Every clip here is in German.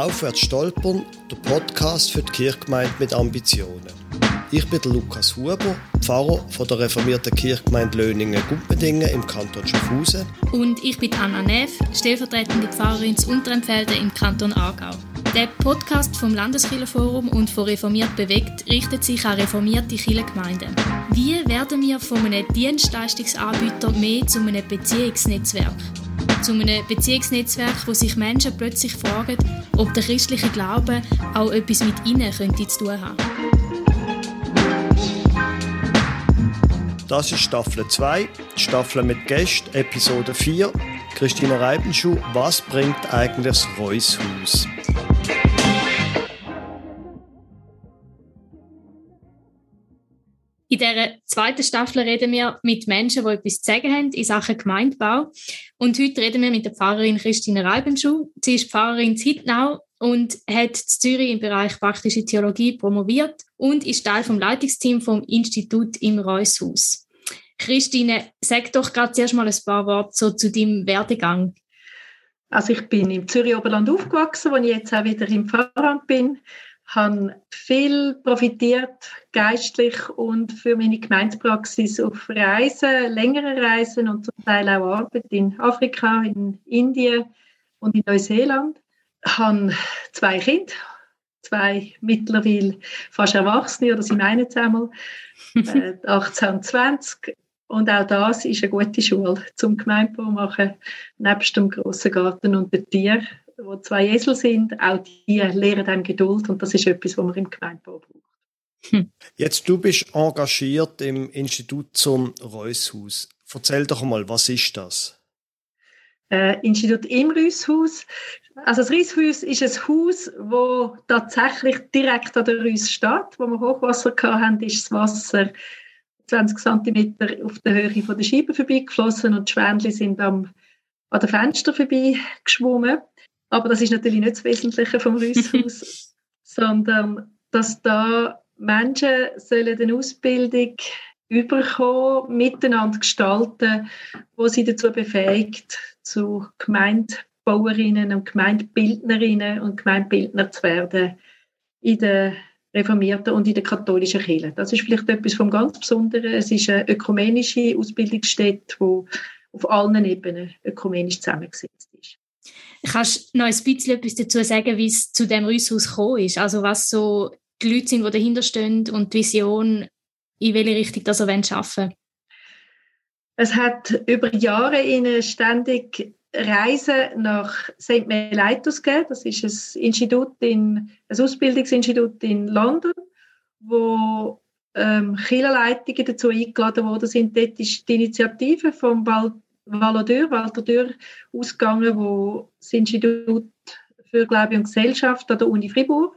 Aufwärts stolpern, der Podcast für die Kirchgemeinde mit Ambitionen. Ich bin Lukas Huber, Pfarrer von der reformierten Kirchgemeinde Löningen-Gumpendingen im Kanton Schaffhausen. Und ich bin Anna Neff, stellvertretende Pfarrerin zu Unterempfelde im Kanton Aargau. Der Podcast vom Landeskirchenforum und von Reformiert bewegt richtet sich an reformierte Kirchengemeinden. Wie werden wir von einem Dienstleistungsanbieter mehr zu einem Beziehungsnetzwerk? Zu einem Beziehungsnetzwerk, wo sich Menschen plötzlich fragen, ob der christliche Glaube auch etwas mit ihnen könnte zu tun haben. Das ist Staffel 2, Staffel mit Gästen, Episode 4. Christina Reibenschuh, was bringt eigentlich das Reushaus? In dieser zweiten Staffel reden wir mit Menschen, die etwas zu sagen haben in Sachen Gemeindebau. Und heute reden wir mit der Pfarrerin Christine Reibenschuh. Sie ist Pfarrerin in Hittnau und hat in Zürich im Bereich praktische Theologie promoviert und ist Teil vom Leitungsteam vom Institut im Reushaus. Christine, sag doch gerade zuerst mal ein paar Worte so zu deinem Werdegang. Also ich bin im Zürich Oberland aufgewachsen, wo ich jetzt auch wieder im Pfarramt bin habe viel profitiert, geistlich und für meine Gemeindepraxis auf Reisen, längere Reisen und zum Teil auch Arbeit in Afrika, in Indien und in Neuseeland. Ich habe zwei Kinder, zwei mittlerweile fast Erwachsene, oder sie meinen es einmal, äh, 18 und 20. Und auch das ist eine gute Schule zum Gemeindebau machen, nebst dem grossen Garten und den Tieren wo zwei Esel sind, auch die lernen dann Geduld und das ist etwas, was man im Gemeindebau braucht. Hm. Jetzt, du bist engagiert im Institut zum Reushaus. Erzähl doch mal, was ist das? Äh, Institut im Reushaus. Also das Reushaus ist ein Haus, wo tatsächlich direkt an der Reus steht. Wo wir Hochwasser hatten, ist das Wasser 20 cm auf der Höhe von der Scheibe vorbeigeflossen und die Schwänli sind am, an den Fenstern vorbeigeschwommen. Aber das ist natürlich nicht das Wesentliche vom Rüsshaus, sondern dass da Menschen sollen eine Ausbildung überkommen, miteinander gestalten, wo sie dazu befähigt, zu Gemeindebauerinnen und Gemeindebildnerinnen und Gemeindebildner zu werden in der reformierten und in der katholischen Kirche. Das ist vielleicht etwas vom ganz Besonderen. Es ist eine ökumenische Ausbildungsstätte, die auf allen Ebenen ökumenisch zusammengesetzt ist. Kannst du noch ein bisschen etwas dazu sagen, wie es zu dem Rüsshaus gekommen ist? Also was so die Leute sind, die dahinter stehen und die Vision, in welche Richtung das arbeiten wollen? Es hat über Jahre eine ständig Reisen nach St. Melaitus gegeben. Das ist ein Institut in, ein Ausbildungsinstitut in London, wo ähm, Kirchenleitungen dazu eingeladen worden sind. Dort ist die Initiative vom Wald Walodür, Walter Dürr, ausgegangen, wo das Institut für Glaube und Gesellschaft an der Uni Fribourg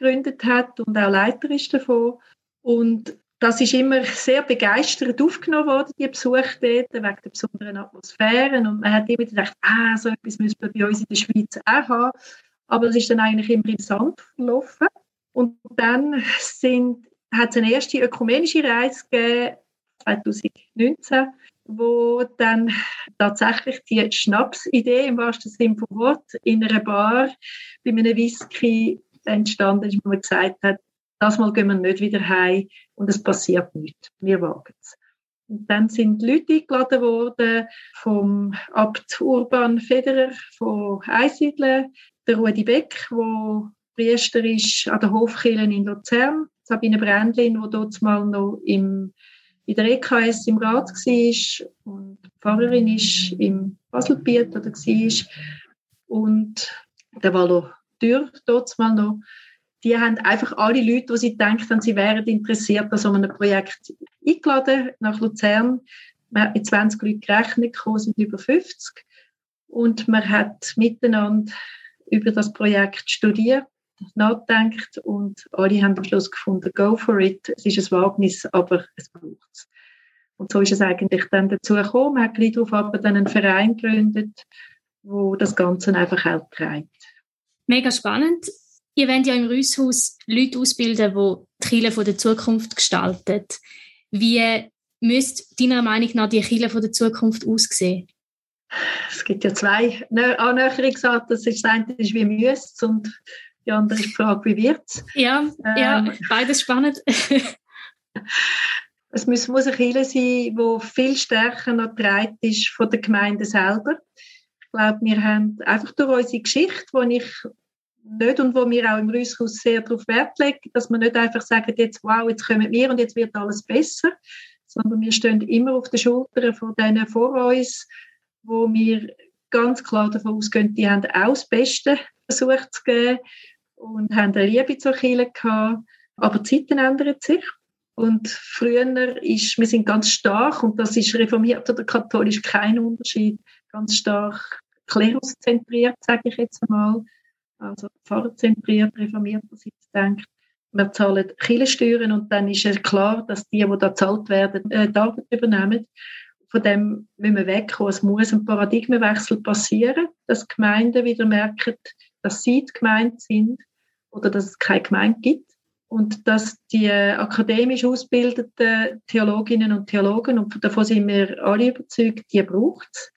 gegründet hat und auch Leiter ist davon. Und das ist immer sehr begeistert aufgenommen worden, die Besuche dort, wegen der besonderen Atmosphären. Und man hat immer gedacht, ah, so etwas müssen wir bei uns in der Schweiz auch haben. Aber es ist dann eigentlich immer im Sand verlaufen. Und dann sind, hat es eine erste ökumenische Reise gegeben, 2019, wo dann tatsächlich die Schnapsidee im wahrsten Sinne vom Wort in einer Bar bei einem Whisky entstanden ist, wo man gesagt hat, das Mal gehen wir nicht wieder heim und es passiert nichts. Wir wagen es. Und dann sind Leute eingeladen worden vom Abt Urban Federer von Einsiedeln, der Rudi Beck, wo Priester ist an der Hofkirche in Luzern, Sabine Brändlin, wo dort mal noch im in der EKS im Rat war und die Pfarrerin ist im Baselbiet oder war und der Valo Dürr dort mal noch. Die haben einfach alle Leute, die sie denken, sie wären interessiert an so einem Projekt eingeladen nach Luzern. Man hat mit 20 Leuten gerechnet, gekommen sind über 50 und man hat miteinander über das Projekt studiert nachdenkt und alle haben am Schluss gefunden, go for it. Es ist ein Wagnis, aber es braucht es. Und so ist es eigentlich dann dazu gekommen. Man hat gleich darauf aber dann einen Verein gegründet, wo das Ganze einfach auch treibt. Mega spannend. Ihr wollt ja im Rüsshaus Leute ausbilden, die die Kirche der Zukunft gestalten. Wie müsste deiner Meinung nach die Kirche der Zukunft aussehen? Es gibt ja zwei Annäherungsarten. Das ist das eine ist wie müsst und die andere ist die Frage, wie wird es? Ja, ähm, ja, beides spannend. es muss, muss eine Kirche sein, die viel stärker noch getragen ist von der Gemeinde selber. Ich glaube, wir haben einfach durch unsere Geschichte, die ich nicht und wo wir auch im Rüsshaus sehr darauf Wert legen, dass wir nicht einfach sagen, jetzt wow, jetzt kommen wir und jetzt wird alles besser, sondern wir stehen immer auf den Schultern von denen vor uns, wo wir ganz klar davon ausgehen, die haben auch das Beste versucht zu geben und haben eine Liebe zur Kirche gehabt. Aber die Zeiten ändern sich. Und früher ist, wir sind ganz stark, und das ist reformiert oder katholisch kein Unterschied, ganz stark kleruszentriert, sage ich jetzt einmal also pfarrerzentriert, reformiert, was ich denke. Wir zahlen Kirchensteuern und dann ist es klar, dass die, die da zahlt werden, äh, die Arbeit übernehmen. Von dem müssen wir wegkommen. Es muss ein Paradigmenwechsel passieren, dass Gemeinden wieder merken, dass sie die Gemeinde sind oder dass es keine Gemeinde gibt. Und dass die akademisch ausgebildeten Theologinnen und Theologen, und davon sind wir alle überzeugt, die braucht es.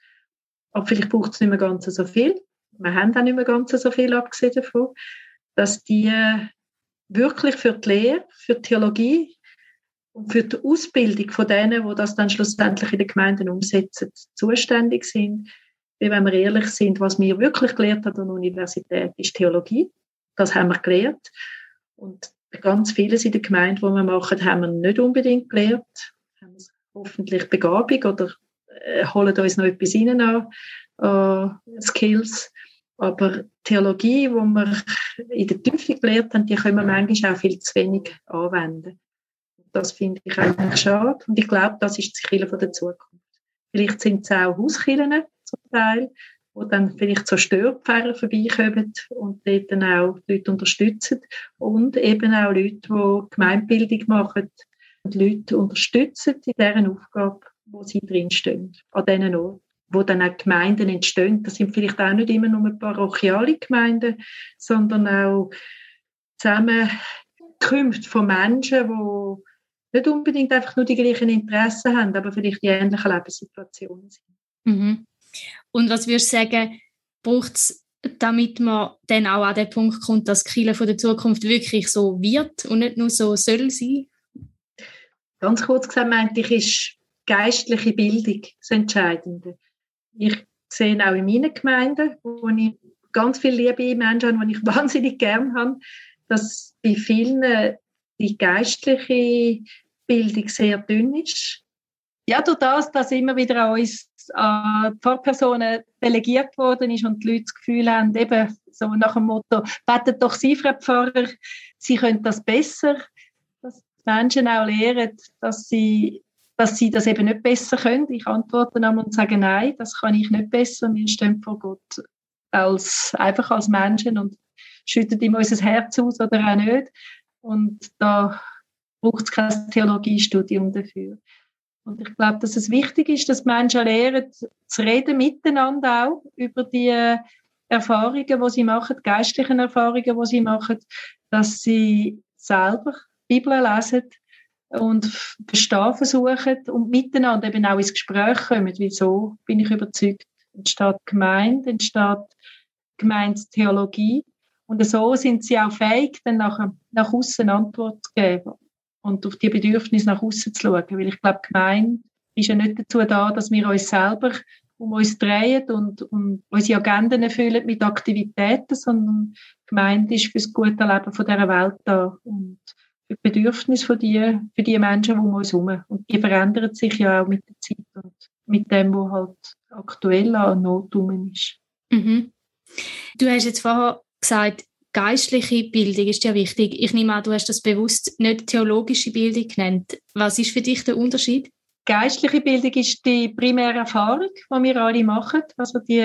Aber vielleicht braucht es nicht mehr ganz so viel wir haben auch nicht mehr ganz so viel abgesehen davon, dass die wirklich für die Lehre, für die Theologie und für die Ausbildung von denen, die das dann schlussendlich in den Gemeinden umsetzen, zuständig sind. Weil, wenn wir ehrlich sind, was wir wirklich gelernt haben an der Universität, ist Theologie. Das haben wir gelernt. Und ganz vieles in der Gemeinde, was wir machen, haben wir nicht unbedingt gelernt. Haben wir hoffentlich Begabung oder äh, holen uns noch etwas rein an, äh, Skills. Aber Theologie, wo wir in der Tiefe gelernt haben, die können wir manchmal auch viel zu wenig anwenden. Das finde ich eigentlich schade. Und ich glaube, das ist die Kirche der Zukunft. Vielleicht sind es auch Hauskirchen zum Teil, wo dann vielleicht so Störpfeiler vorbeikommen und dort dann auch Leute unterstützen. Und eben auch Leute, die Gemeindebildung machen und Leute unterstützen in deren Aufgabe, wo sie drinstehen, an diesen Orten wo dann auch Gemeinden entstehen. Das sind vielleicht auch nicht immer nur parochiale Gemeinden, sondern auch Zusammenkünfte von Menschen, die nicht unbedingt einfach nur die gleichen Interessen haben, aber vielleicht die ähnlichen Lebenssituationen sind. Mhm. Und was würdest du sagen, braucht es, damit man dann auch an den Punkt kommt, dass Kirche von der Zukunft wirklich so wird und nicht nur so soll sein? Ganz kurz gesagt meinte ich, ist geistliche Bildung das Entscheidende ich sehe auch in meinen Gemeinden, wo ich ganz viel Liebe Menschen habe, die ich wahnsinnig gern habe, dass bei vielen die geistliche Bildung sehr dünn ist. Ja, durch das, dass immer wieder an uns an Pfarrpersonen delegiert worden ist und die Leute das Gefühl haben, eben so nach dem Motto, betet doch Sie, Frau Pfarrer, Sie können das besser, dass die Menschen auch lernen, dass sie dass sie das eben nicht besser können. Ich antworte dann und sage, nein, das kann ich nicht besser. Wir stehen vor Gott als, einfach als Menschen und schütten ihm unser Herz aus oder auch nicht. Und da braucht es kein Theologiestudium dafür. Und ich glaube, dass es wichtig ist, dass Menschen lernen, zu reden miteinander auch über die Erfahrungen, die sie machen, geistlichen Erfahrungen, die sie machen, dass sie selber Bibel lesen, und verstehen versuchen und miteinander eben auch ins Gespräch kommen. Wieso bin ich überzeugt, entsteht Gemeinde, entsteht Gemeindetheologie. Und so sind sie auch fähig, dann nach, nach außen Antwort zu geben und auf die Bedürfnisse nach außen zu schauen. Weil ich glaube, Gemeinde ist ja nicht dazu da, dass wir uns selber um uns drehen und, und unsere Agenden erfüllen mit Aktivitäten, sondern Gemeinde ist für das gute Leben von dieser Welt da. Und die Bedürfnisse von die, für die Menschen um uns herum. Und die verändern sich ja auch mit der Zeit und mit dem, was halt aktuell an Not ist. Mhm. Du hast jetzt vorher gesagt, geistliche Bildung ist ja wichtig. Ich nehme an, du hast das bewusst nicht theologische Bildung genannt. Was ist für dich der Unterschied? Geistliche Bildung ist die primäre Erfahrung, die wir alle machen. Also die,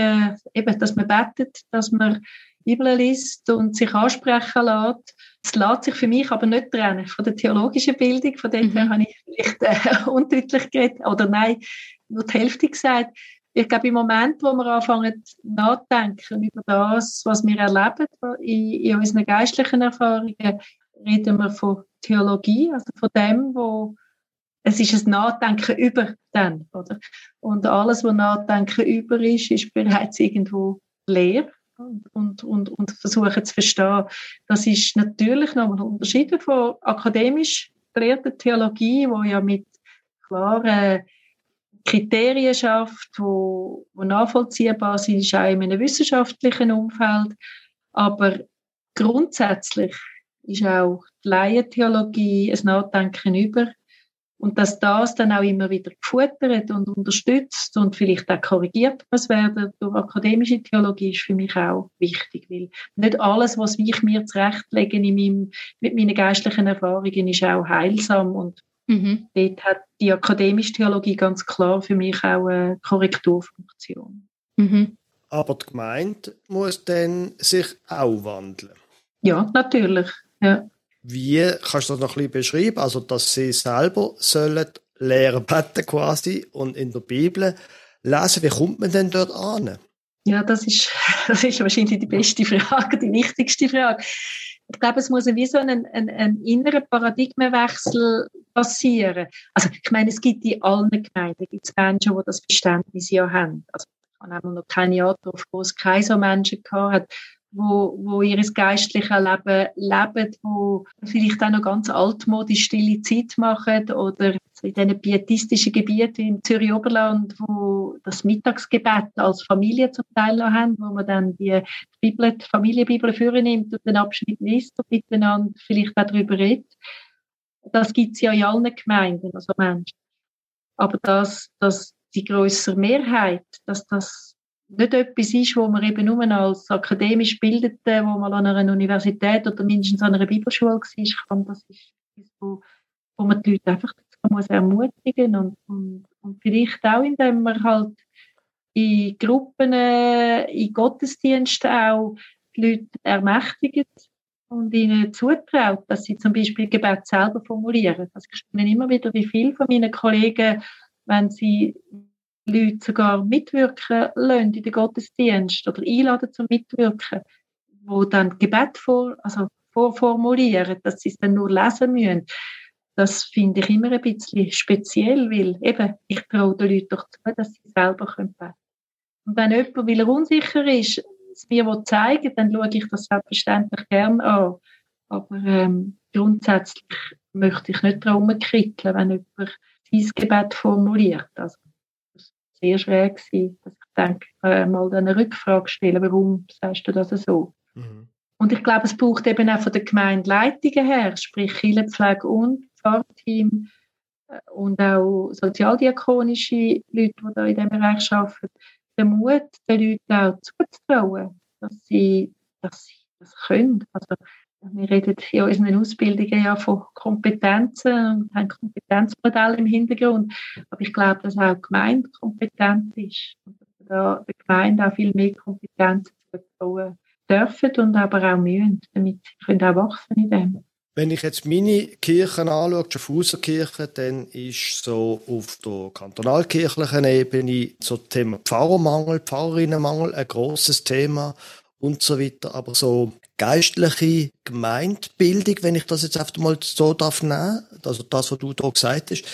eben, dass man betet, dass man Bibel liest und sich ansprechen lässt es lässt sich für mich aber nicht trennen von der theologischen Bildung. Von dem mhm. habe ich vielleicht äh, undeutlich geredet. Oder nein, nur die Hälfte gesagt. Ich glaube, im Moment, wo wir anfangen nachdenken über das, was wir erleben in, in unseren geistlichen Erfahrungen, reden wir von Theologie, also von dem, wo es ist ein Nachdenken über dann, oder? Und alles, was Nachdenken über ist, ist bereits irgendwo leer und, und, und, versuchen zu verstehen. Das ist natürlich nochmal Unterschied von akademisch gelehrter Theologie, wo ja mit klaren Kriterien schafft, wo, wo nachvollziehbar sind, auch in einem wissenschaftlichen Umfeld. Aber grundsätzlich ist auch die Laientheologie ein Nachdenken über und dass das dann auch immer wieder gefuttert und unterstützt und vielleicht auch korrigiert muss werden durch akademische Theologie ist für mich auch wichtig, weil nicht alles, was ich mir zurechtlege in meinem, mit meinen geistlichen Erfahrungen, ist auch heilsam und mhm. dort hat die akademische Theologie ganz klar für mich auch eine Korrekturfunktion. Mhm. Aber die Gemeinde muss dann sich auch wandeln. Ja, natürlich. Ja. Wie kannst du das noch ein bisschen beschreiben? Also, dass sie selber sollen lernen beten quasi und in der Bibel lesen. Wie kommt man denn dort an? Ja, das ist, das ist wahrscheinlich die beste Frage, die wichtigste Frage. Ich glaube, es muss wie so ein, ein, ein innerer Paradigmenwechsel passieren. Also, ich meine, es gibt in allen Gemeinden, gibt es Menschen, die das Verständnis ja haben. Also, ich habe noch keine Jahre wo es keine so Menschen gehabt hat, wo, wo ihr geistliche Leben leben, wo vielleicht auch noch ganz altmodisch stille Zeit machen oder in diesen pietistischen Gebieten im Zürich Oberland, wo das Mittagsgebet als Familie zum Teil noch haben, wo man dann die Bibel, die Familienbibel vornimmt und den Abschnitt liest und miteinander vielleicht auch darüber redet. Das gibt es ja in allen Gemeinden, also Menschen. Aber dass, dass die größere Mehrheit, dass das nicht etwas ist, wo man eben nur als akademisch Bildete, wo man an einer Universität oder mindestens an einer Bibelschule war, kann. Das ist etwas, wo, wo man die Leute einfach dazu muss ermutigen und, und, und vielleicht auch, indem man halt in Gruppen, in Gottesdiensten auch die Leute ermächtigt und ihnen zutraut, dass sie zum Beispiel Gebet selber formulieren. Also ich spüre immer wieder, wie viele von meinen Kollegen, wenn sie Leute sogar mitwirken lassen in den Gottesdienst oder einladen zum Mitwirken, wo dann Gebet vor, also vorformulieren, dass sie es dann nur lesen müssen. Das finde ich immer ein bisschen speziell, weil eben, ich traue den Leuten doch zu, dass sie selber beten können. Und wenn jemand, weil er unsicher ist, es mir zeigen dann schaue ich das selbstverständlich gern an. Aber ähm, grundsätzlich möchte ich nicht darum kitteln, wenn jemand sein Gebet formuliert. Also, sehr schwer gewesen, dass ich denke, äh, mal eine Rückfrage stellen, warum sagst du das so? Mhm. Und ich glaube, es braucht eben auch von der Gemeindeleitungen her, sprich Kirchenpflege und Pfarrteam äh, und auch sozialdiakonische Leute, die da in diesem Bereich arbeiten, den Mut, den Leuten auch zuzutrauen, dass sie, dass sie das können. Also, wir reden in unseren Ausbildungen ja von Kompetenzen und haben Kompetenzmodelle im Hintergrund. Aber ich glaube, dass auch die Gemeinde kompetent ist. Und dass da der Gemeinde auch viel mehr Kompetenzen zutrauen dürfen und aber auch müssen, damit sie können auch wachsen in dem. Wenn ich jetzt meine Kirchen anschaue, die Schaffhauser dann ist so auf der kantonalkirchlichen Ebene so das Thema Pfarrermangel, Pfarrerinnenmangel ein grosses Thema und so weiter. Aber so geistliche Gemeindbildung, wenn ich das jetzt einfach mal so darf nehmen, also das, was du da gesagt hast,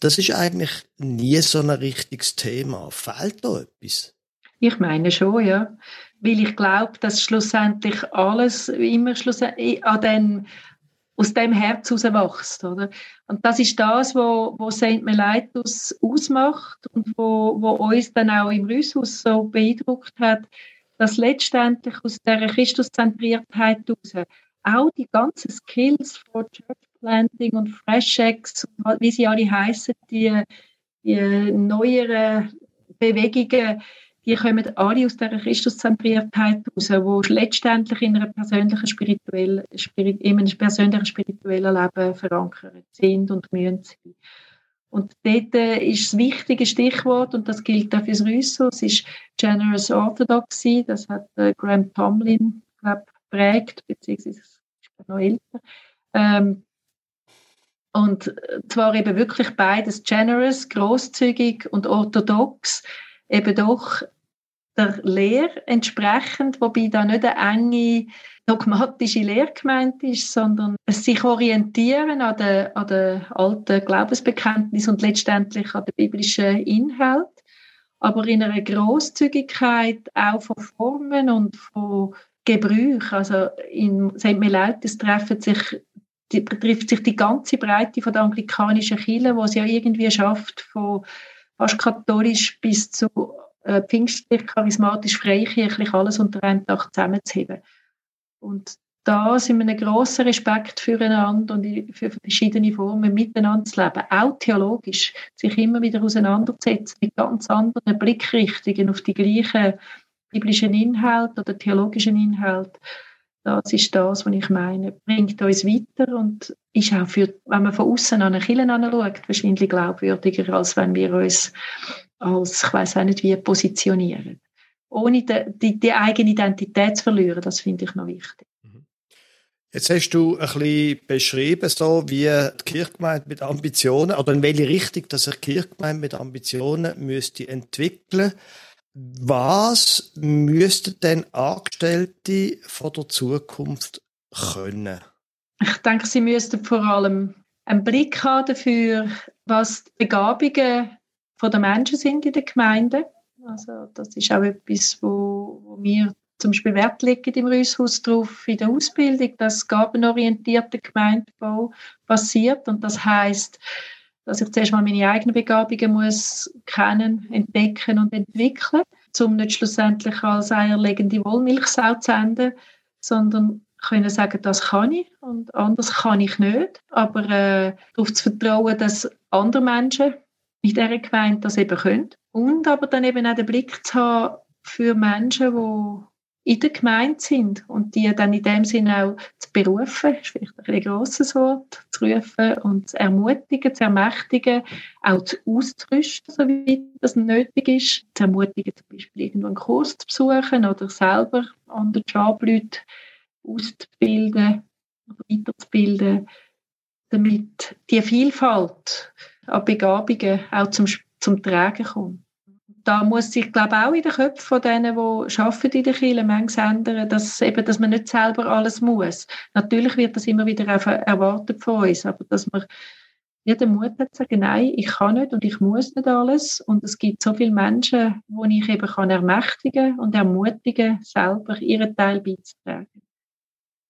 das ist eigentlich nie so ein richtiges Thema. Fehlt da etwas? Ich meine schon, ja. Weil ich glaube, dass schlussendlich alles immer schlussendlich an den, aus dem Herz herauswächst, oder? Und das ist das, wo, wo St. Melaitus ausmacht und wo, wo uns dann auch im Rüsshaus so beeindruckt hat, dass letztendlich aus dieser Christuszentriertheit heraus auch die ganzen Skills von Church Planting und Fresh Eggs, wie sie alle heißen, die, die neueren Bewegungen, die kommen alle aus dieser Christuszentriertheit heraus, wo letztendlich in, einer persönlichen spirituellen, in einem persönlichen spirituellen Leben verankert sind und müssen sein. Und dort äh, ist das wichtige Stichwort, und das gilt auch fürs Rüsso, es ist Generous Orthodoxy, das hat äh, Graham Tomlin, glaube prägt, beziehungsweise ist noch älter. Ähm, und zwar eben wirklich beides generous, großzügig und orthodox, eben doch der Lehre entsprechend, wobei da nicht eine enge dogmatische Lehre gemeint ist, sondern es sich orientieren an den, an den alten Glaubensbekenntnis und letztendlich an den biblischen Inhalt, aber in einer Großzügigkeit auch von Formen und von Gebrüch. Also in St. Melaitis treffen sich die, trifft sich die ganze Breite von der anglikanischen Kirche, wo es ja irgendwie schafft, von fast katholisch bis zu äh, pfingstlich, charismatisch, freikirchlich alles unter einem Dach zusammenzuheben. Und da sind wir einen grossen Respekt füreinander und für verschiedene Formen miteinander zu leben, auch theologisch, sich immer wieder auseinanderzusetzen mit ganz anderen Blickrichtungen auf die gleichen biblischen Inhalte oder theologischen Inhalte. Das ist das, was ich meine. Bringt uns weiter und ist auch für, wenn man von außen an eine Kirche anschaut, wahrscheinlich glaubwürdiger, als wenn wir uns als, ich weiß auch nicht wie, positionieren. Ohne die, die, die eigene Identität zu verlieren, das finde ich noch wichtig. Mhm. Jetzt hast du ein bisschen beschrieben, so wie die Kirchgemeinde mit Ambitionen, oder in welche Richtung dass sich die Kirchgemeinde mit Ambitionen müsste entwickeln Was müssten denn Angestellte von der Zukunft können? Ich denke, sie müssten vor allem einen Blick haben dafür, was die Begabungen von den Menschen sind in der Gemeinde. Also das ist auch etwas, wo, wo wir zum Beispiel Wert legen im Rüsshaus drauf in der Ausbildung, dass gabenorientierter Gemeindebau passiert und das heißt, dass ich zuerst mal meine eigenen Begabungen muss kennen, entdecken und entwickeln, um nicht schlussendlich als eierlegende Wollmilchsau zu enden, sondern können sagen, das kann ich und anders kann ich nicht, aber äh, darauf zu vertrauen, dass andere Menschen in dieser Gemeinde das eben können. Und aber dann eben auch den Blick zu haben für Menschen, die in der Gemeinde sind und die dann in dem Sinne auch zu berufen, ist vielleicht ein, grosses Wort, zu rufen und zu ermutigen, zu ermächtigen, auch zu auszurüsten, soweit das nötig ist, zu ermutigen, zum Beispiel irgendwo einen Kurs zu besuchen oder selber andere Jobleute auszubilden oder weiterzubilden, damit die Vielfalt an Begabungen auch zum, zum Tragen kommt. Da muss sich, glaube auch in den Köpfen von denen, die arbeiten in der Kirche, manchmal ändern, dass, eben, dass man nicht selber alles muss. Natürlich wird das immer wieder erwartet von uns, aber dass man ja, den Mut hat zu sagen, nein, ich kann nicht und ich muss nicht alles. Und es gibt so viele Menschen, die ich eben kann ermächtigen und ermutigen, selber ihren Teil beizutragen.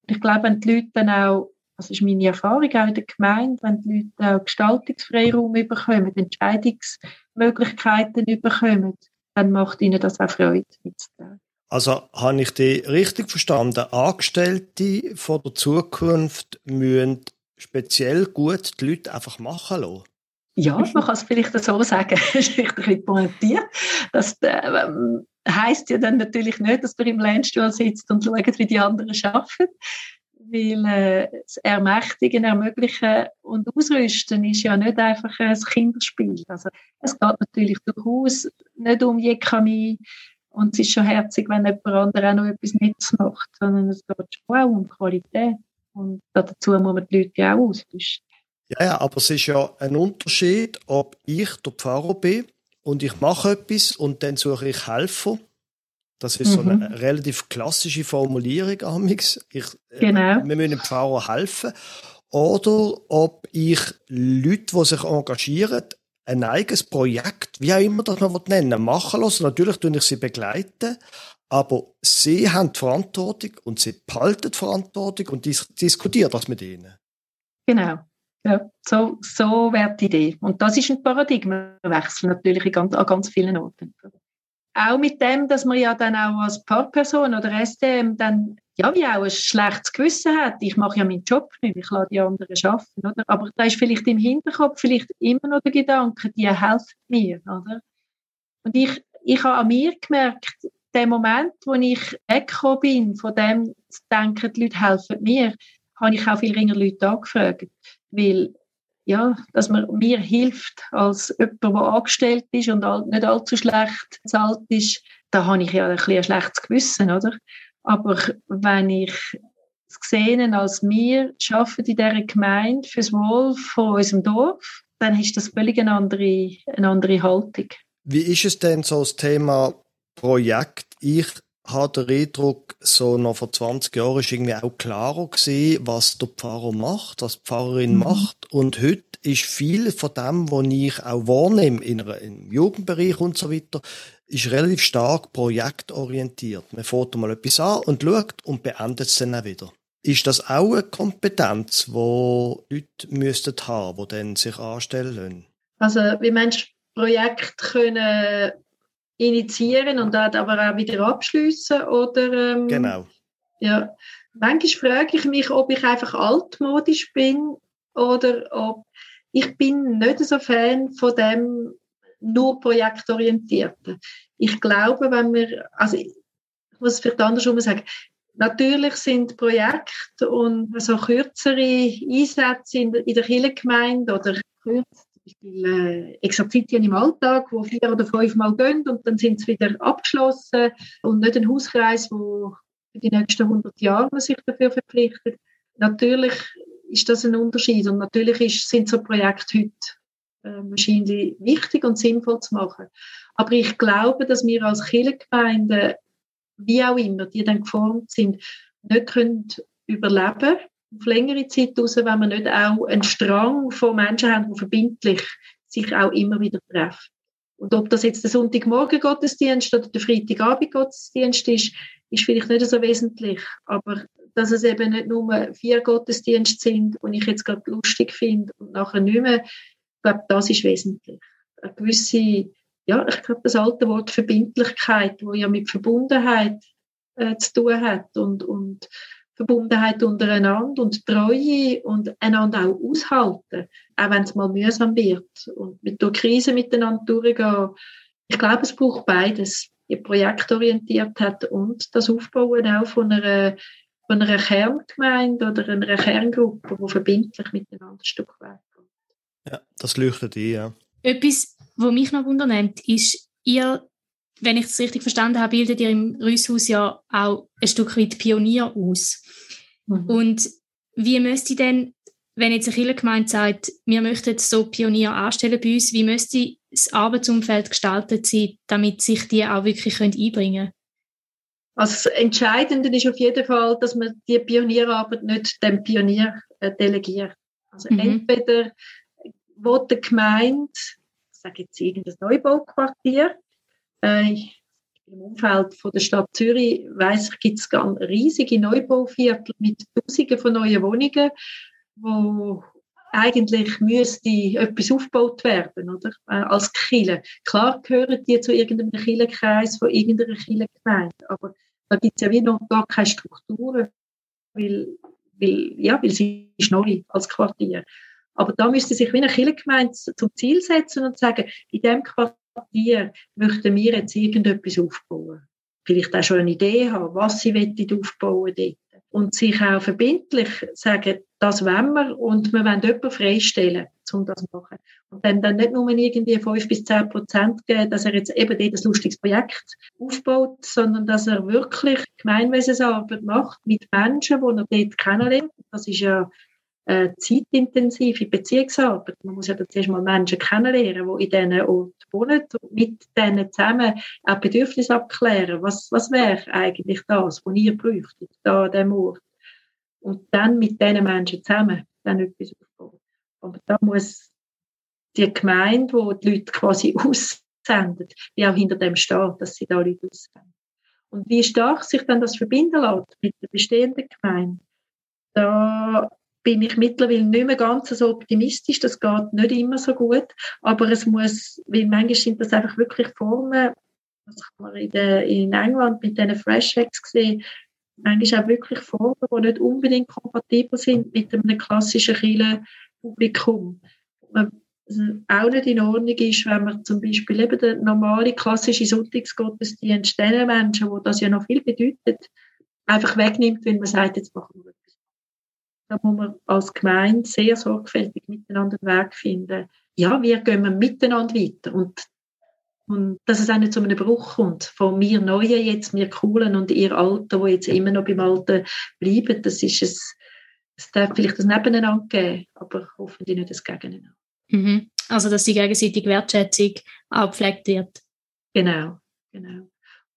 Ich glaube, wenn die Leute dann auch das ist meine Erfahrung auch in der Gemeinde, wenn die Leute auch Gestaltungsfreiraum bekommen, Entscheidungsmöglichkeiten bekommen, dann macht ihnen das auch Freude mitzutragen. Also habe ich die richtig verstanden? Angestellte von der Zukunft müssen speziell gut die Leute einfach machen lassen? Ja, man kann es vielleicht so sagen. das ist ein bisschen pointiert. Das äh, heisst ja dann natürlich nicht, dass man im Lernstuhl sitzt und schaut, wie die anderen arbeiten weil äh, das Ermächtigen, Ermöglichen und Ausrüsten ist ja nicht einfach ein Kinderspiel. Also es geht natürlich durchaus nicht um Jekami und es ist schon herzig, wenn jemand anderes auch noch etwas Nettes macht, sondern es geht schon auch um Qualität und dazu muss man die Leute ja auch ausrüsten. Ja, ja, aber es ist ja ein Unterschied, ob ich der Pfarrer bin und ich mache etwas und dann suche ich Helfer das ist mhm. so eine mhm. relativ klassische Formulierung, Amix. Ich, äh, genau. Wir müssen dem Pfarrer helfen. Oder ob ich Leute, die sich engagieren, ein eigenes Projekt, wie auch immer das man nennen machen lassen. Natürlich tue ich sie begleiten, aber sie haben die Verantwortung und sie behalten die Verantwortung und dis diskutieren das mit ihnen. Genau. Ja, so, so wäre die Idee. Und das ist ein Paradigmenwechsel natürlich an ganz vielen Orten auch mit dem, dass man ja dann auch als Pfarrperson oder SDM dann ja wie auch ein schlechtes Gewissen hat. Ich mache ja meinen Job nicht, ich lasse die anderen arbeiten, oder? Aber da ist vielleicht im Hinterkopf vielleicht immer noch der Gedanke, die helfen mir, oder? Und ich, ich habe an mir gemerkt, der Moment, wo ich weggekommen bin, von dem zu denken, die Leute helfen mir, habe ich auch viel weniger Leute angefragt. Weil ja, dass man mir hilft als jemand, der angestellt ist und nicht allzu schlecht bezahlt ist, da habe ich ja ein, ein schlechtes Gewissen, oder? Aber wenn ich es gesehen als wir arbeiten in dieser Gemeinde fürs Wohl von unserem Dorf, dann ist das völlig eine andere, eine andere Haltung. Wie ist es denn so das Thema Projekt. Ich habe den Eindruck, so noch vor 20 Jahren ist irgendwie auch klarer gewesen, was der Pfarrer macht, was die Pfarrerin mhm. macht. Und heute ist viel von dem, was ich auch wahrnehme, in einer, im Jugendbereich und so weiter, ist relativ stark projektorientiert. Man fährt mal etwas an und schaut und beendet es dann auch wieder. Ist das auch eine Kompetenz, die Leute müssten haben, die dann sich anstellen lassen? Also, wie Menschen Projekte können initiieren und dann aber auch wieder abschließen oder ähm, genau. Ja. Manchmal frage ich mich ob ich einfach altmodisch bin oder ob ich bin nicht so Fan von dem nur projektorientierten. Ich glaube wenn wir also ich muss es vielleicht andersrum sagen Natürlich sind Projekte und so kürzere Einsätze in der, in der Kirchengemeinde oder Beispiel äh, Exerzitien im Alltag, wo vier oder fünf Mal gehen und dann sind sie wieder abgeschlossen und nicht ein Hauskreis, wo für die nächsten 100 Jahre man sich dafür verpflichtet. Natürlich ist das ein Unterschied und natürlich ist, sind so Projekte heute äh, wahrscheinlich wichtig und sinnvoll zu machen. Aber ich glaube, dass wir als Kirchengemeinde, wie auch immer, die dann geformt sind, nicht können überleben auf längere Zeit raus, wenn wir nicht auch einen Strang von Menschen haben, die verbindlich sich auch immer wieder treffen. Und ob das jetzt der Sonntagmorgen Gottesdienst oder der Freitagabend Gottesdienst ist, ist vielleicht nicht so wesentlich. Aber dass es eben nicht nur vier Gottesdienste sind, und ich jetzt gerade lustig finde und nachher nicht mehr, ich glaube, das ist wesentlich. Eine gewisse, ja, ich glaube, das alte Wort Verbindlichkeit, wo ja mit Verbundenheit äh, zu tun hat und, und Verbundenheit untereinander und Treue und einander auch aushalten, auch wenn es mal mühsam wird und mit der Krise miteinander durchgehen. Ich glaube, es braucht beides, die Projektorientiertheit und das Aufbauen auch von einer, von einer Kerngemeinde oder einer Kerngruppe, die verbindlich miteinander ein Stück weit geht. Ja, das leuchtet ein, ja. Etwas, was mich noch wundernimmt, ist, ihr wenn ich es richtig verstanden habe, bildet ihr im Rüsshaus ja auch ein Stück weit Pionier aus. Mhm. Und wie müsste denn, wenn jetzt eine Kirchengemeinde sagt, wir möchten so Pionier anstellen bei uns, wie müsste das Arbeitsumfeld gestaltet sein, damit sich die auch wirklich einbringen können? Also das Entscheidende ist auf jeden Fall, dass man die Pionierarbeit nicht dem Pionier äh, delegiert. Also mhm. entweder wo die Gemeinde, ich sage jetzt irgendein Neubauquartier, äh, Im Umfeld von der Stadt Zürich weiss ich, gibt es riesige Neubauviertel mit Tausenden von neuen Wohnungen, wo eigentlich müsste etwas aufgebaut werden, oder? Äh, als Kille. Klar gehören die zu irgendeinem Killenkreis von irgendeiner Killegemeinde, aber da gibt es ja wie noch gar keine Strukturen, weil, weil, ja, weil sie ist neu als Quartier. Aber da müsste sich wie eine Killegemeinde zum Ziel setzen und sagen, in dem Quartier Quartier möchten wir jetzt irgendetwas aufbauen. Vielleicht auch schon eine Idee haben, was sie aufbauen dort. Und sich auch verbindlich sagen, das wollen wir und wir wollen jemanden freistellen, um das zu machen. Und dann, dann nicht nur irgendwie 5 bis 10 Prozent geben, dass er jetzt eben dort ein lustiges Projekt aufbaut, sondern dass er wirklich Gemeinwesensarbeit macht mit Menschen, die er dort kennenlernt. Das ist ja äh, zeitintensive Beziehungsarbeit. Man muss ja zuerst mal Menschen kennenlernen, die in diesen Orten wohnen und mit denen zusammen auch Bedürfnisse abklären. Was, was wäre eigentlich das, was ihr bräuchtet, da an diesem Ort? Und dann mit diesen Menschen zusammen dann etwas aufbauen. Aber da muss die Gemeinde, wo die Leute quasi aussendet, wie auch hinter dem steht, dass sie da Leute aussenden. Und wie stark sich dann das verbinden lässt mit der bestehenden Gemeinde, da bin ich mittlerweile nicht mehr ganz so optimistisch. Das geht nicht immer so gut. Aber es muss, weil manchmal sind das einfach wirklich Formen, das kann man in, der, in England mit diesen Fresh Hacks gesehen, manchmal auch wirklich Formen, die nicht unbedingt kompatibel sind mit einem klassischen Kirchenpublikum. Also auch nicht in Ordnung ist, wenn man zum Beispiel eben den normalen klassischen Sonntagsgottesdienst den Menschen, wo das ja noch viel bedeutet, einfach wegnimmt, wenn man sagt, jetzt machen wir da muss man als Gemeinde sehr sorgfältig miteinander einen Weg finden. Ja, wie gehen wir miteinander weiter? Und, und dass es auch nicht zu einem Bruch kommt. Von mir Neuen jetzt, mir Coolen und ihr Alten, wo jetzt immer noch beim Alten bleiben, das ist es, es darf vielleicht das Nebeneinander geben, aber hoffentlich nicht das Gegeneinander. Mhm. Also, dass die gegenseitige Wertschätzung auch gepflegt wird. Genau, genau.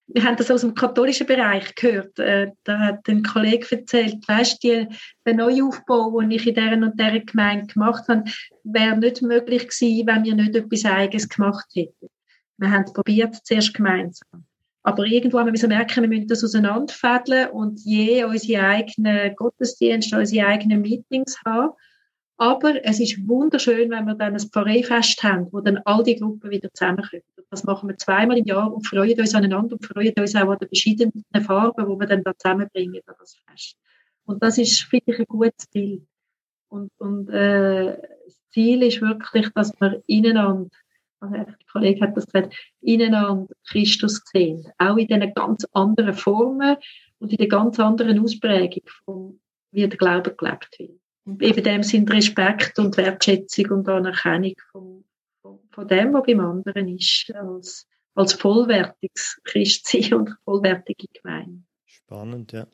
Wir haben das aus dem katholischen Bereich gehört. Äh, da hat ein Kollege erzählt, weißt du, der Neuaufbau, den ich in dieser und dieser Gemeinde gemacht habe, wäre nicht möglich gewesen, wenn wir nicht etwas Eigenes gemacht hätten. Wir haben es probiert, zuerst gemeinsam. Aber irgendwo haben wir merken, wir müssen das auseinanderfädeln und je unsere eigenen Gottesdienste, unsere eigenen Meetings haben. Aber es ist wunderschön, wenn wir dann ein Pfarreifest haben, wo dann all die Gruppen wieder zusammenkommen. Das machen wir zweimal im Jahr und freuen uns aneinander und freuen uns auch an den verschiedenen Farben, die wir dann da zusammenbringen an das Fest. Und das ist, finde ich, ein gutes Bild. Und, und äh, das Ziel ist wirklich, dass wir ineinander also der Kollege hat das gesagt, ineinander Christus sehen. Auch in diesen ganz anderen Formen und in der ganz anderen Ausprägung, von, wie der Glaube gelebt wird. Eben dem sind Respekt und Wertschätzung und Anerkennung von, von, von dem, was beim anderen ist, als, als vollwertiges Christsein und vollwertige Gemeinde. Spannend, ja.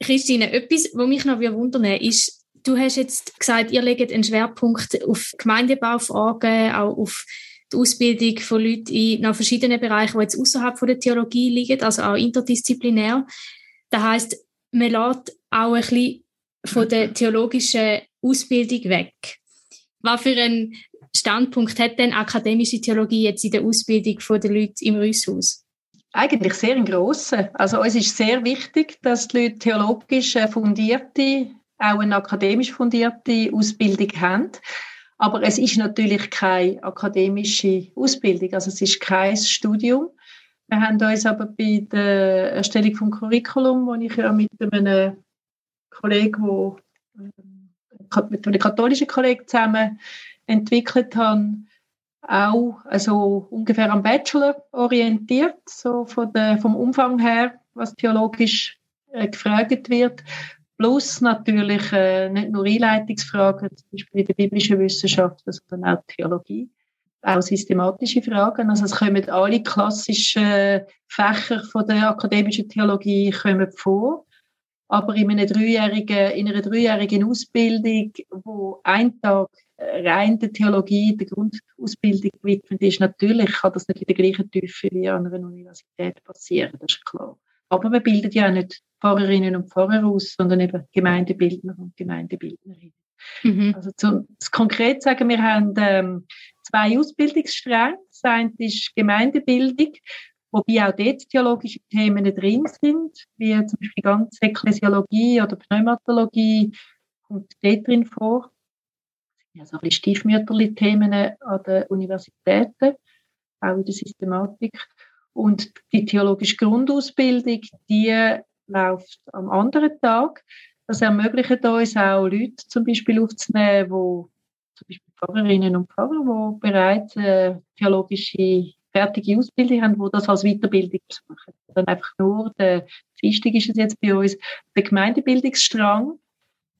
Christine, etwas, was mich noch wundern ist, du hast jetzt gesagt, ihr legt einen Schwerpunkt auf Gemeindebaufragen, auch auf die Ausbildung von Leuten in noch verschiedenen Bereichen, die jetzt außerhalb der Theologie liegen, also auch interdisziplinär. Das heißt, man lässt auch ein bisschen von der theologischen Ausbildung weg. Was für einen Standpunkt hat denn akademische Theologie jetzt in der Ausbildung der Leute im Rüsshaus? Eigentlich sehr ein grosser. Also uns ist sehr wichtig, dass die Leute theologisch fundierte, auch eine akademisch fundierte Ausbildung haben. Aber es ist natürlich keine akademische Ausbildung, also es ist kein Studium. Wir haben uns aber bei der Erstellung vom Curriculum, wo ich ja mit einem Kollegen, wo, äh, mit einem katholischen Kollegen zusammen entwickelt haben, auch also ungefähr am Bachelor orientiert, so von der, vom Umfang her, was theologisch äh, gefragt wird. Plus natürlich äh, nicht nur Einleitungsfragen, zum Beispiel in der biblischen Wissenschaft, sondern auch Theologie, auch systematische Fragen. Also es kommen alle klassischen Fächer von der akademischen Theologie kommen vor. Aber in einer dreijährigen, in einer dreijährigen Ausbildung, wo ein Tag rein der Theologie, der Grundausbildung gewidmet ist, natürlich kann das nicht in der gleichen Tiefe wie an einer Universität passieren, das ist klar. Aber man bildet ja auch nicht Pfarrerinnen und Pfarrer aus, sondern eben Gemeindebildner und Gemeindebildnerinnen. Mhm. Also zum konkret sagen, wir haben ähm, zwei Ausbildungsstränge. Das eine ist Gemeindebildung, wobei auch dort theologische Themen drin sind, wie zum Beispiel ganz Ekklesiologie oder Pneumatologie kommt dort drin vor. Also ein bisschen Stiefmütterli-Themen an den Universitäten, auch in der Systematik. Und die theologische Grundausbildung, die läuft am anderen Tag. Das ermöglicht uns auch Leute zum Beispiel aufzunehmen, die zum Beispiel Pfarrerinnen und Pfarrer, die bereits eine theologische fertige Ausbildung haben, die das als Weiterbildung besuchen. Dann einfach nur, der, wichtig ist es jetzt bei uns, der Gemeindebildungsstrang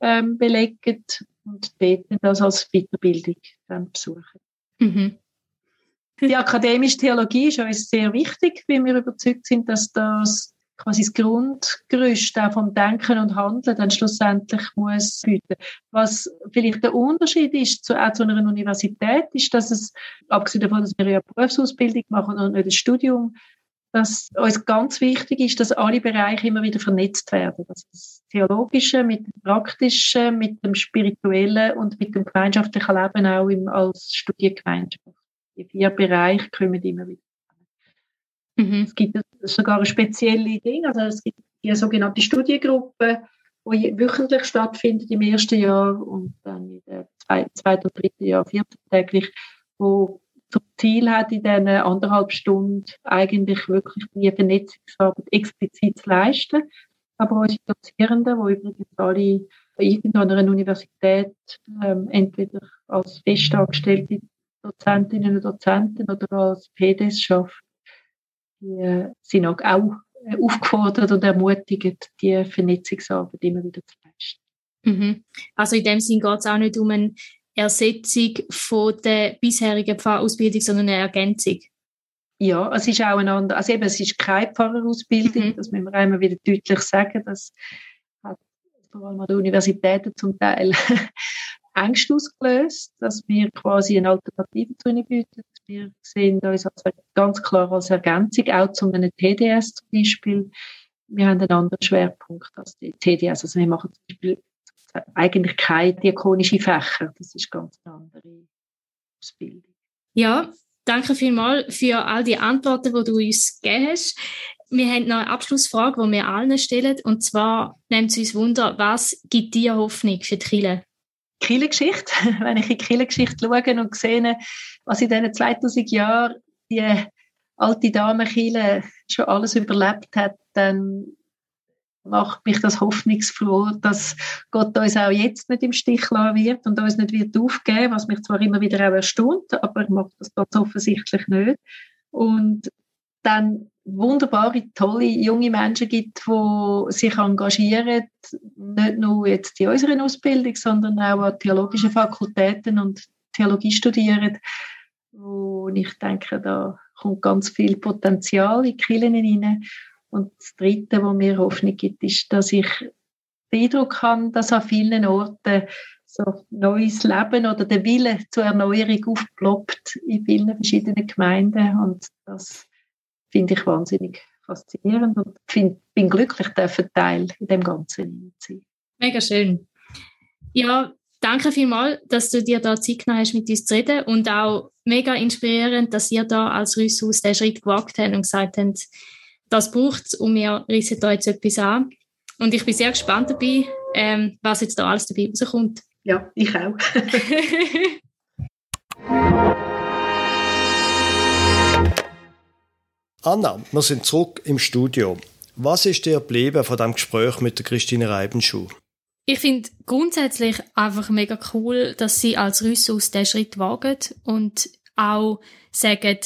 ähm, belegt und dort das als Weiterbildung dann besuchen. Mhm. Die akademische Theologie ist uns sehr wichtig, weil wir überzeugt sind, dass das quasi das Grundgerüst auch vom Denken und Handeln dann schlussendlich muss bieten. Was vielleicht der Unterschied ist zu, auch zu einer Universität, ist, dass es, abgesehen davon, dass wir ja Berufsausbildung machen und nicht ein Studium, dass uns ganz wichtig ist, dass alle Bereiche immer wieder vernetzt werden. Dass das Theologische mit dem Praktischen, mit dem Spirituellen und mit dem gemeinschaftlichen Leben auch im, als Studiergemeinschaft die vier Bereiche kommen immer wieder. Mhm. Es gibt sogar spezielle Ding, also es gibt die sogenannte Studiengruppe, die wöchentlich stattfindet im ersten Jahr und dann in der zweiten und dritten Jahr viertäglich, wo zum Ziel hat, in diesen anderthalb Stunden eigentlich wirklich die Vernetzungsarbeit explizit zu leisten. Aber unsere Dozierenden, die übrigens alle irgendeiner Universität ähm, entweder als festangestellte Dozentinnen und Dozenten oder als PDs arbeiten, die sind auch äh, aufgefordert und ermutigt, die Vernetzungsarbeit immer wieder zu leisten. Mhm. Also in dem Sinn geht es auch nicht um eine Ersetzung von der bisherigen Pfarrausbildung, sondern eine Ergänzung. Ja, es ist auch ein anderer, also eben, es ist keine Pfarrerausbildung, mhm. das müssen wir einmal wieder deutlich sagen, das hat vor allem an den Universitäten zum Teil Ängste ausgelöst, dass wir quasi eine Alternative zu ihnen bieten. Wir sehen uns als, ganz klar als Ergänzung, auch zu einem TDS zum Beispiel. Wir haben einen anderen Schwerpunkt als die TDS. Also wir machen zum Beispiel eigentlich keine diakonische Fächer. Das ist ganz eine andere Ausbildung. Ja, danke vielmals für all die Antworten, die du uns gegeben hast. Wir haben noch eine Abschlussfrage, die wir allen stellen. Und zwar nimmt es uns Wunder, was gibt dir Hoffnung für die Kirche? Kirchengeschichte. Wenn ich in die Kirchengeschichte schaue und sehe, was in diesen 2000 Jahren die alte Dame Chile schon alles überlebt hat, dann macht mich das hoffnungsfroh, dass Gott uns auch jetzt nicht im Stich lassen wird und uns nicht wird aufgeben, was mich zwar immer wieder auch erstaunt, aber er macht das ganz offensichtlich nicht. Und dann wunderbare, tolle junge Menschen gibt, die sich engagieren, nicht nur jetzt in unserer Ausbildung, sondern auch an theologischen Fakultäten und Theologie studieren, wo ich denke, da kommt ganz viel Potenzial in die Kirchen hinein. Und das Dritte, was mir Hoffnung gibt, ist, dass ich den Eindruck habe, dass an vielen Orten so neues Leben oder der Wille zur Erneuerung aufploppt in vielen verschiedenen Gemeinden. Und das finde ich wahnsinnig faszinierend und find, bin glücklich, dürfen Teil in dem Ganzen zu sein. Mega schön. Ja, danke vielmals, dass du dir da Zeit genommen hast, mit uns zu reden und auch mega inspirierend, dass ihr da als Rüsshaus den Schritt gewagt habt und gesagt habt, das braucht es und wir reissen da jetzt etwas an. Und ich bin sehr gespannt dabei, ähm, was jetzt da alles dabei rauskommt. Ja, ich auch. Anna, wir sind zurück im Studio. Was ist dir geblieben von dem Gespräch mit der Christine Reibenschuh? Ich finde grundsätzlich einfach mega cool, dass sie als Rüssus den Schritt wagen und auch sagen,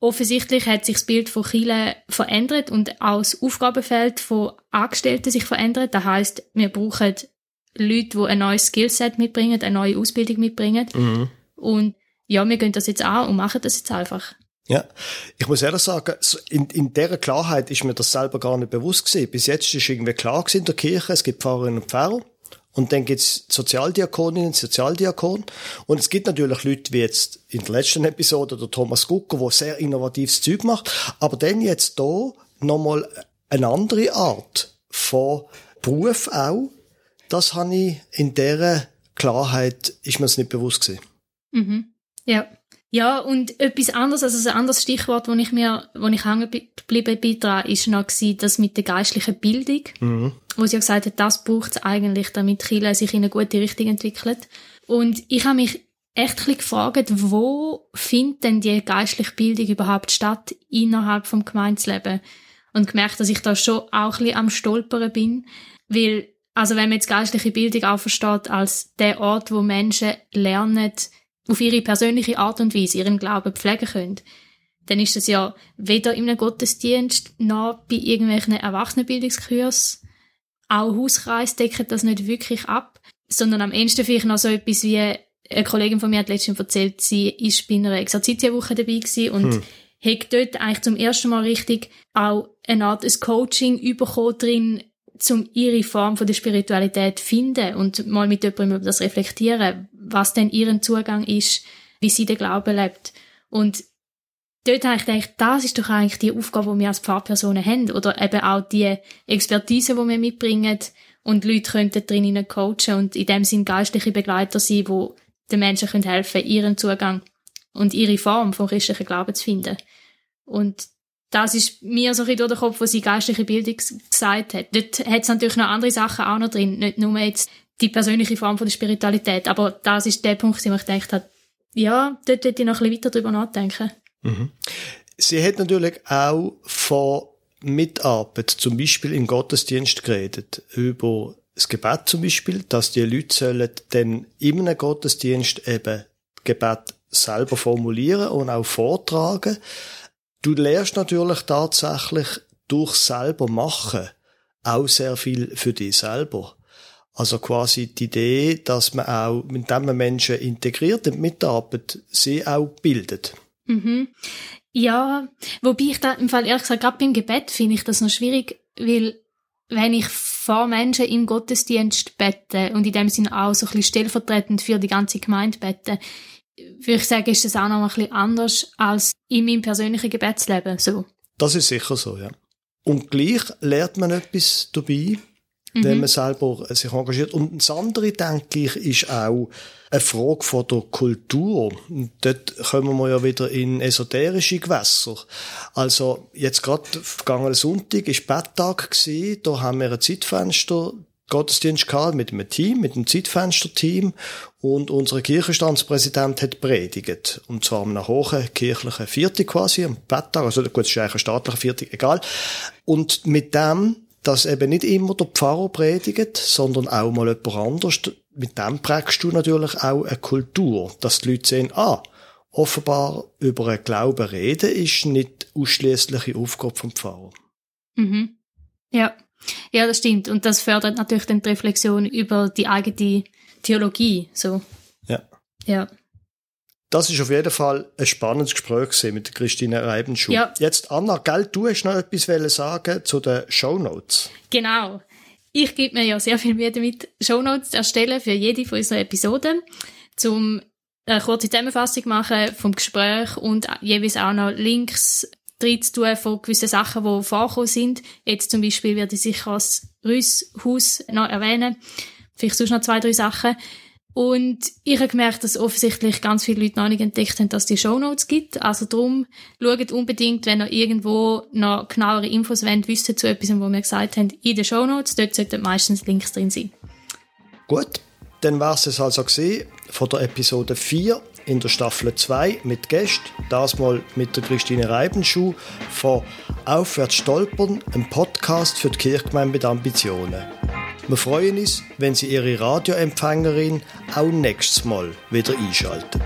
offensichtlich hat sich das Bild von Chile verändert und auch das Aufgabenfeld von Angestellten sich verändert. Das heißt, wir brauchen Leute, die ein neues Skillset mitbringen, eine neue Ausbildung mitbringen. Mhm. Und ja, wir gehen das jetzt an und machen das jetzt einfach. Ja, ich muss ehrlich sagen, in, in dieser Klarheit ist mir das selber gar nicht bewusst gewesen. Bis jetzt ist irgendwie klar in der Kirche, es gibt Pfarrerinnen und Pfarrer. Und dann gibt's Sozialdiakoninnen, Sozialdiakon. Und es gibt natürlich Leute wie jetzt in der letzten Episode der Thomas Gucker, der sehr innovatives Zeug macht. Aber dann jetzt da nochmal eine andere Art von Beruf auch. Das habe ich in dieser Klarheit, ist mir es nicht bewusst gewesen. Mhm. Ja. Ja, und etwas anderes, also ein anderes Stichwort, wo ich mir, wo ich hängen geblieben bin dran, ist noch gewesen, das mit der geistlichen Bildung. Mhm. Wo sie ja gesagt hat, das braucht es eigentlich, damit Chile sich in eine gute Richtung entwickelt. Und ich habe mich echt ein gefragt, wo findet denn die geistliche Bildung überhaupt statt innerhalb vom Gemeinsleben? Und gemerkt, dass ich da schon auch ein bisschen am Stolpern bin, weil, also wenn man jetzt geistliche Bildung auch versteht als der Ort, wo Menschen lernen, auf ihre persönliche Art und Weise ihren Glauben pflegen können, dann ist das ja weder in einem Gottesdienst noch bei irgendwelchen Erwachsenenbildungskursen. Auch Hauskreis decken das nicht wirklich ab, sondern am ehesten vielleicht noch so etwas wie eine Kollegin von mir hat letztens erzählt, sie ist bei einer Exerzitienwoche dabei gewesen und hm. hat dort eigentlich zum ersten Mal richtig auch eine Art ein Coaching bekommen drin, um ihre Form von der Spiritualität finden und mal mit jemandem über das reflektieren, was denn ihren Zugang ist, wie sie den Glauben lebt. Und dort habe ich gedacht, das ist doch eigentlich die Aufgabe, die wir als Pfarrpersonen haben. Oder eben auch die Expertise, die wir mitbringen. Und Leute könnten drinnen coachen und in dem Sinn geistliche Begleiter sein, die den Menschen helfen können, ihren Zugang und ihre Form vom christlichen Glauben zu finden. Und das ist mir so ein durch den Kopf, was sie geistliche Bildung gesagt hat. Dort hat es natürlich noch andere Sachen auch noch drin, nicht nur jetzt die persönliche Form von der Spiritualität, aber das ist der Punkt, wo ich gedacht habe, ja, dort hätte ich noch ein bisschen weiter drüber nachdenken. Mhm. Sie hat natürlich auch von Mitarbeit, zum Beispiel im Gottesdienst geredet, über das Gebet zum Beispiel, dass die Leute sollen dann in einem Gottesdienst eben Gebet selber formulieren und auch vortragen. Du lernst natürlich tatsächlich durch selber machen auch sehr viel für dich selber. Also quasi die Idee, dass man auch, mit dem man Menschen integriert und mitarbeitet, sie auch bildet. Mhm. Ja, wobei ich da im Fall ehrlich gesagt, gerade beim Gebet finde ich das noch schwierig, weil wenn ich vor Menschen im Gottesdienst beten und in dem Sinne auch so ein bisschen stellvertretend für die ganze Gemeinde beten, würde ich sagen, ist das auch noch ein bisschen anders als in meinem persönlichen Gebetsleben so. Das ist sicher so, ja. Und gleich lernt man etwas dabei, mhm. wenn man selber sich engagiert. Und das andere, denke ich, ist auch eine Frage von der Kultur. Und dort kommen wir ja wieder in esoterische Gewässer. Also, jetzt gerade vergangenen Sonntag ist Betttag gewesen. Da haben wir ein Zeitfenster Gottesdienst gehabt mit einem Team, mit einem Zeitfenster-Team und unser Kirchenstandspräsident hat predigt. Und zwar am hohen kirchlichen Viertel quasi, am Betttag, also gut, es ist eigentlich ein staatlicher Viertel, egal. Und mit dem, dass eben nicht immer der Pfarrer predigt, sondern auch mal jemand anders, mit dem prägst du natürlich auch eine Kultur, dass die Leute sehen, ah, offenbar über einen Glauben reden ist nicht ausschließliche Aufgabe vom Pfarrer. Mhm. Ja. Ja, das stimmt. Und das fördert natürlich dann die Reflexion über die eigene Theologie, so. Ja. Ja. Das ist auf jeden Fall ein spannendes Gespräch mit Christine Reibenschuh. Ja. Jetzt, Anna, gell, du hast noch etwas sagen zu den Shownotes. Genau. Ich gebe mir ja sehr viel Mühe damit, Shownotes zu erstellen für jede von unseren Episoden, zum eine kurze Zusammenfassung machen vom Gespräch und jeweils auch noch Links drin zu tun von gewissen Sachen, die vorkommen sind. Jetzt zum Beispiel werde ich sicher das Rüsshaus noch erwähnen. Vielleicht sonst noch zwei, drei Sachen. Und ich habe gemerkt, dass offensichtlich ganz viele Leute noch nicht entdeckt haben, dass es die Shownotes gibt. Also darum, schaut unbedingt, wenn ihr irgendwo noch genauere Infos wollt, wissen zu etwas, was wir gesagt haben, in den Shownotes. Dort sollten meistens Links drin sein. Gut, dann war es also gesehen von der Episode 4 in der Staffel 2 mit Gästen, das mal mit der Christine Reibenschuh von Aufwärts stolpern, ein Podcast für die Kirchgemeinde mit Ambitionen. Wir freuen uns, wenn Sie Ihre Radioempfängerin auch nächstes Mal wieder einschaltet.